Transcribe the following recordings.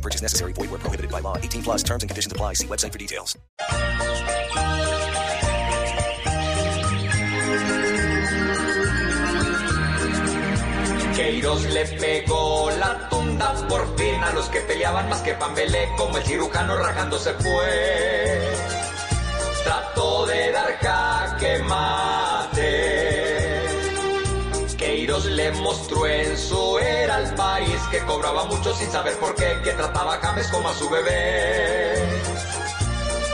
Purchase necessary. Void where prohibited by law. 18 plus terms and conditions apply. See website for details. Queiroz le pegó la tunda por fin a los que peleaban más que Pambelé, como el cirujano rajándose fue. Trató le mostró en su era al país que cobraba mucho sin saber por qué, que trataba a James como a su bebé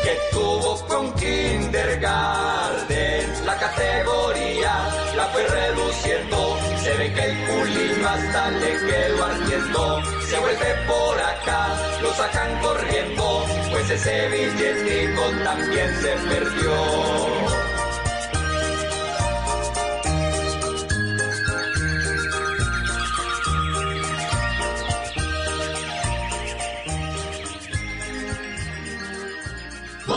que tuvo con Kindergarten. La categoría la fue reduciendo. Se ve que el culillo hasta le quedó ardiendo. Se vuelve por acá, lo sacan corriendo. Pues ese billetico también se perdió.